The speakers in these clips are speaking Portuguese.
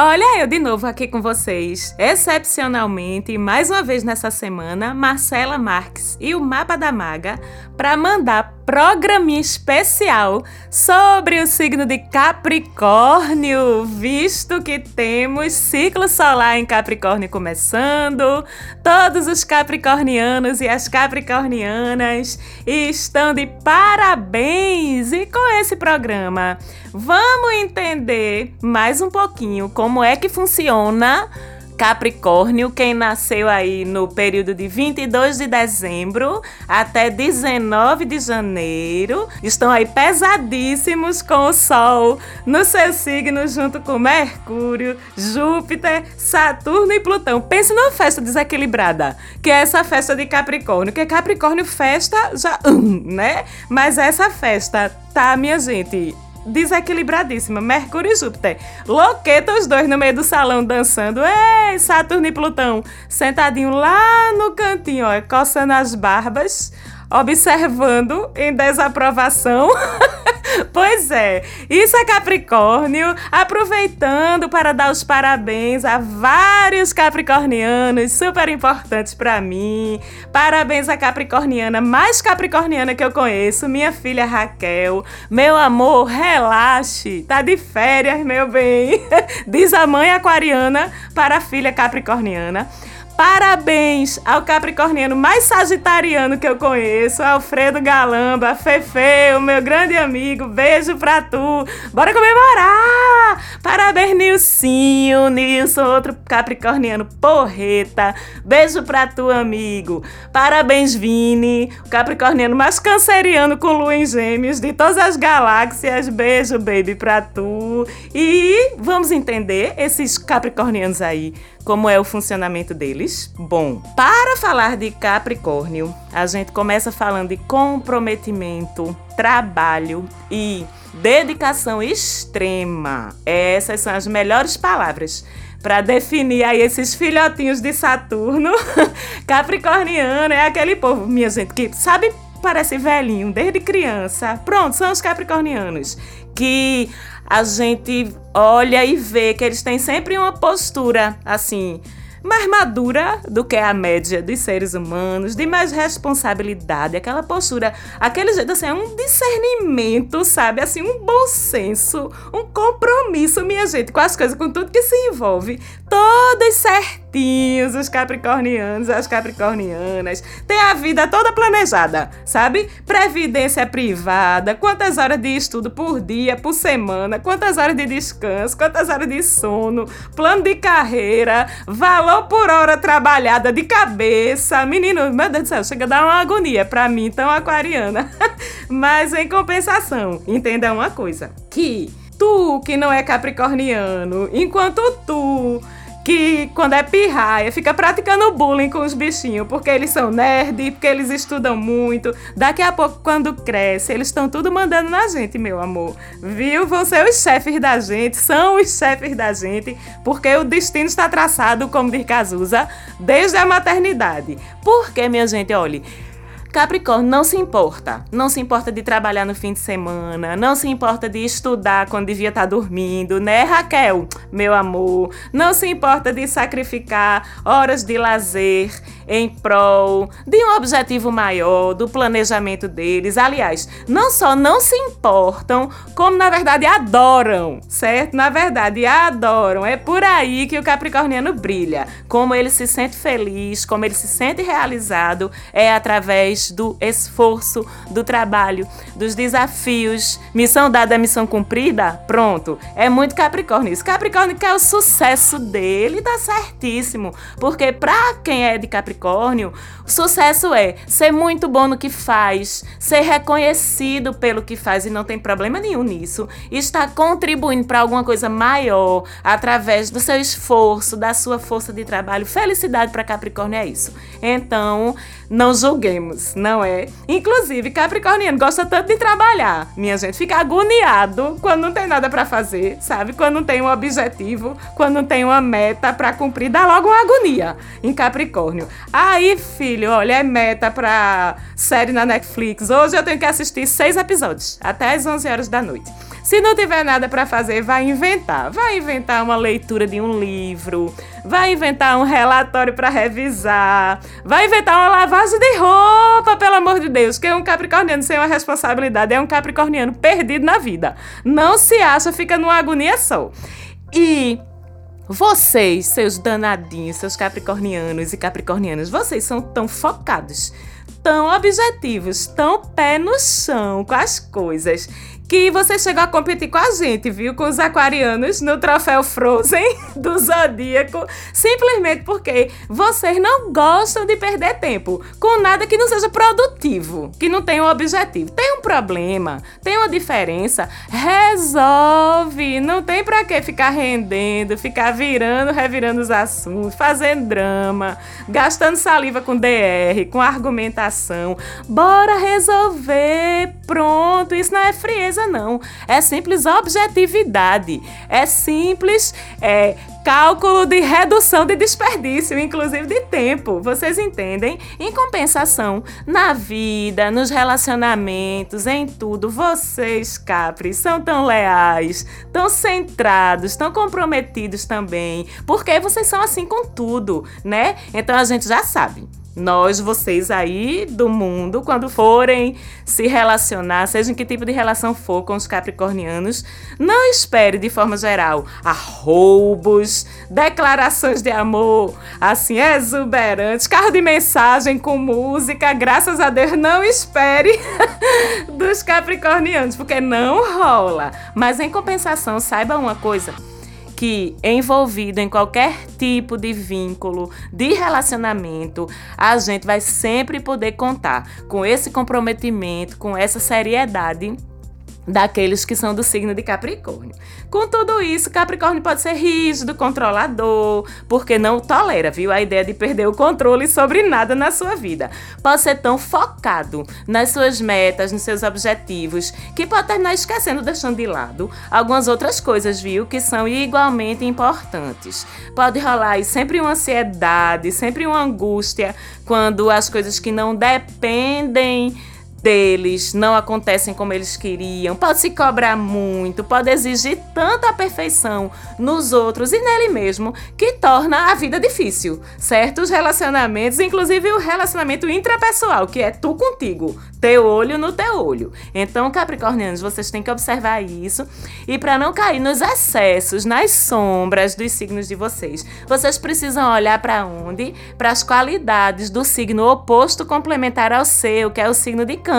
Olha eu de novo aqui com vocês. Excepcionalmente, mais uma vez nessa semana, Marcela Marques e o Mapa da Maga para mandar programinha especial sobre o signo de Capricórnio, visto que temos ciclo solar em Capricórnio começando. Todos os capricornianos e as capricornianas estão de parabéns! E com esse programa, vamos entender mais um pouquinho como é que funciona Capricórnio, quem nasceu aí no período de 22 de dezembro até 19 de janeiro, estão aí pesadíssimos com o Sol no seu signo, junto com Mercúrio, Júpiter, Saturno e Plutão. Pense numa festa desequilibrada, que é essa festa de Capricórnio, que Capricórnio festa já, né? Mas essa festa tá, minha gente, desequilibradíssima. Mercúrio e Júpiter. Loqueta os dois no meio do salão dançando. Ei, Saturno e Plutão. Sentadinho lá no cantinho, ó, coçando as barbas, observando em desaprovação. Pois é, isso é Capricórnio, aproveitando para dar os parabéns a vários capricornianos super importantes para mim. Parabéns à capricorniana mais capricorniana que eu conheço, minha filha Raquel. Meu amor, relaxe, tá de férias, meu bem. Diz a mãe aquariana para a filha capricorniana. Parabéns ao capricorniano mais sagitariano que eu conheço, Alfredo Galamba, Fefe, o meu grande amigo. Beijo pra tu. Bora comemorar! Parabéns, Nilcinho, Nilson, outro capricorniano porreta. Beijo pra tu, amigo. Parabéns, Vini, o capricorniano mais canceriano com lua em gêmeos de todas as galáxias. Beijo, baby, pra tu. E vamos entender esses capricornianos aí como é o funcionamento deles? Bom, para falar de Capricórnio, a gente começa falando de comprometimento, trabalho e dedicação extrema. Essas são as melhores palavras para definir aí esses filhotinhos de Saturno. Capricorniano é aquele povo, minha gente, que sabe parece velhinho desde criança. Pronto, são os capricornianos que a gente olha e vê que eles têm sempre uma postura assim mais madura do que a média dos seres humanos, de mais responsabilidade, aquela postura, aquele jeito assim, é um discernimento, sabe? Assim, um bom senso, um compromisso, minha gente, com as coisas, com tudo que se envolve. Todos certinhos, os capricornianos, as capricornianas, têm a vida toda planejada, sabe? Previdência privada, quantas horas de estudo por dia, por semana, quantas horas de descanso, quantas horas de sono, plano de carreira, valor por hora trabalhada de cabeça. Menino, meu Deus do céu, chega a dar uma agonia pra mim, tão aquariana. Mas em compensação, entenda uma coisa: que tu que não é capricorniano, enquanto tu que quando é pirraia fica praticando bullying com os bichinhos, porque eles são nerd, porque eles estudam muito. Daqui a pouco, quando cresce, eles estão tudo mandando na gente, meu amor. Viu? Vão ser os chefes da gente, são os chefes da gente, porque o destino está traçado, como diz Cazuza, desde a maternidade. Porque, minha gente, olhe. Capricórnio não se importa. Não se importa de trabalhar no fim de semana, não se importa de estudar quando devia estar dormindo, né, Raquel? Meu amor. Não se importa de sacrificar horas de lazer em prol de um objetivo maior, do planejamento deles. Aliás, não só não se importam, como na verdade adoram, certo? Na verdade, adoram. É por aí que o capricorniano brilha. Como ele se sente feliz, como ele se sente realizado, é através do esforço, do trabalho, dos desafios. Missão dada, missão cumprida? Pronto. É muito Capricórnio isso. Capricórnio quer o sucesso dele, tá certíssimo. Porque pra quem é de Capricórnio, Capricórnio, o sucesso é ser muito bom no que faz, ser reconhecido pelo que faz e não tem problema nenhum nisso, estar contribuindo para alguma coisa maior através do seu esforço, da sua força de trabalho. Felicidade para Capricórnio é isso. Então, não julguemos, não é? Inclusive, Capricorniano gosta tanto de trabalhar. Minha gente fica agoniado quando não tem nada para fazer, sabe? Quando não tem um objetivo, quando tem uma meta para cumprir, dá logo uma agonia em Capricórnio. Aí, filho, olha, é meta pra série na Netflix. Hoje eu tenho que assistir seis episódios, até as 11 horas da noite. Se não tiver nada para fazer, vai inventar. Vai inventar uma leitura de um livro, vai inventar um relatório para revisar, vai inventar uma lavagem de roupa, pelo amor de Deus, que um capricorniano sem uma responsabilidade, é um capricorniano perdido na vida. Não se acha, fica numa agonia só. E vocês, seus danadinhos, seus capricornianos e capricornianas, vocês são tão focados, tão objetivos, tão pé no chão com as coisas, que você chegou a competir com a gente, viu? Com os aquarianos no troféu Frozen do Zodíaco, simplesmente porque vocês não gostam de perder tempo com nada que não seja produtivo, que não tenha um objetivo. Tem um problema, tem uma diferença, resolve. Não tem pra que ficar rendendo, ficar virando, revirando os assuntos, fazendo drama, gastando saliva com DR, com argumentação. Bora resolver, pronto. Isso não é frieza coisa, não. É simples objetividade. É simples é, cálculo de redução de desperdício, inclusive de tempo. Vocês entendem? Em compensação, na vida, nos relacionamentos, em tudo, vocês, Capri, são tão leais, tão centrados, tão comprometidos também. Porque vocês são assim com tudo, né? Então a gente já sabe nós, vocês aí do mundo, quando forem se relacionar, seja em que tipo de relação for com os capricornianos, não espere de forma geral roubos, declarações de amor, assim, exuberantes, carro de mensagem com música, graças a Deus, não espere dos capricornianos, porque não rola. Mas em compensação, saiba uma coisa que envolvido em qualquer tipo de vínculo, de relacionamento, a gente vai sempre poder contar com esse comprometimento, com essa seriedade daqueles que são do signo de Capricórnio. Com tudo isso, Capricórnio pode ser rígido, controlador, porque não tolera, viu, a ideia de perder o controle sobre nada na sua vida. Pode ser tão focado nas suas metas, nos seus objetivos, que pode terminar esquecendo, deixando de lado algumas outras coisas, viu, que são igualmente importantes. Pode rolar aí sempre uma ansiedade, sempre uma angústia quando as coisas que não dependem deles não acontecem como eles queriam, pode se cobrar muito, pode exigir tanta perfeição nos outros e nele mesmo que torna a vida difícil. Certos relacionamentos, inclusive o relacionamento intrapessoal, que é tu contigo, teu olho no teu olho. Então, capricornianos, vocês têm que observar isso e para não cair nos excessos, nas sombras dos signos de vocês, vocês precisam olhar para onde? Para as qualidades do signo oposto complementar ao seu, que é o signo de câncer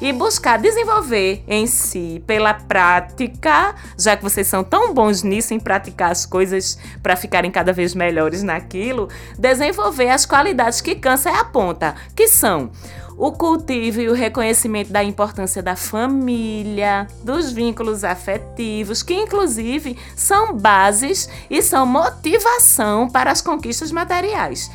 e buscar desenvolver em si pela prática, já que vocês são tão bons nisso em praticar as coisas para ficarem cada vez melhores naquilo, desenvolver as qualidades que câncer aponta, que são o cultivo e o reconhecimento da importância da família, dos vínculos afetivos, que inclusive são bases e são motivação para as conquistas materiais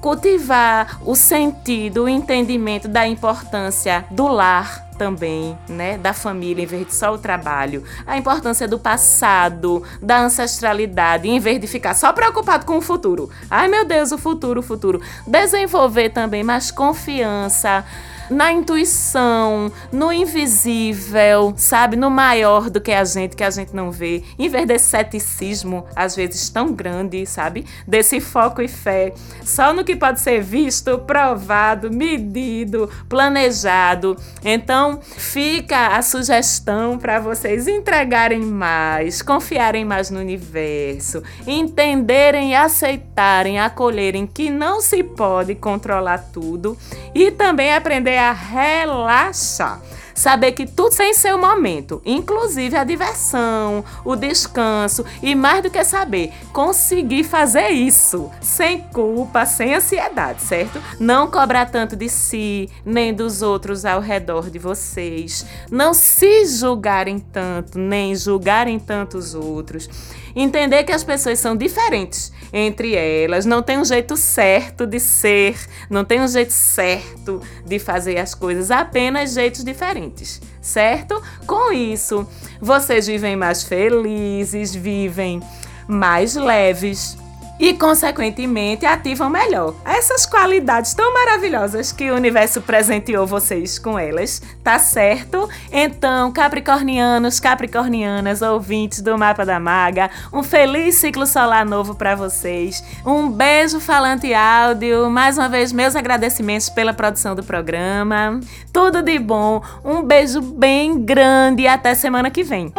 cultivar o sentido, o entendimento da importância do lar também, né, da família em vez de só o trabalho, a importância do passado, da ancestralidade, em vez de ficar só preocupado com o futuro. Ai meu Deus, o futuro, o futuro. Desenvolver também mais confiança, na intuição, no invisível, sabe? No maior do que a gente, que a gente não vê. Em vez desse ceticismo, às vezes tão grande, sabe? Desse foco e fé só no que pode ser visto, provado, medido, planejado. Então, fica a sugestão para vocês entregarem mais, confiarem mais no universo, entenderem aceitarem, acolherem que não se pode controlar tudo e também aprender a relaxar. Saber que tudo tem seu momento, inclusive a diversão, o descanso e mais do que saber, conseguir fazer isso sem culpa, sem ansiedade, certo? Não cobrar tanto de si, nem dos outros ao redor de vocês. Não se julgarem tanto, nem julgarem tanto os outros. Entender que as pessoas são diferentes entre elas, não tem um jeito certo de ser, não tem um jeito certo de fazer as coisas, apenas jeitos diferentes, certo? Com isso, vocês vivem mais felizes, vivem mais leves, e, consequentemente, ativam melhor essas qualidades tão maravilhosas que o universo presenteou vocês com elas, tá certo? Então, capricornianos, capricornianas, ouvintes do Mapa da Maga, um feliz ciclo solar novo para vocês. Um beijo falante áudio. Mais uma vez, meus agradecimentos pela produção do programa. Tudo de bom. Um beijo bem grande e até semana que vem.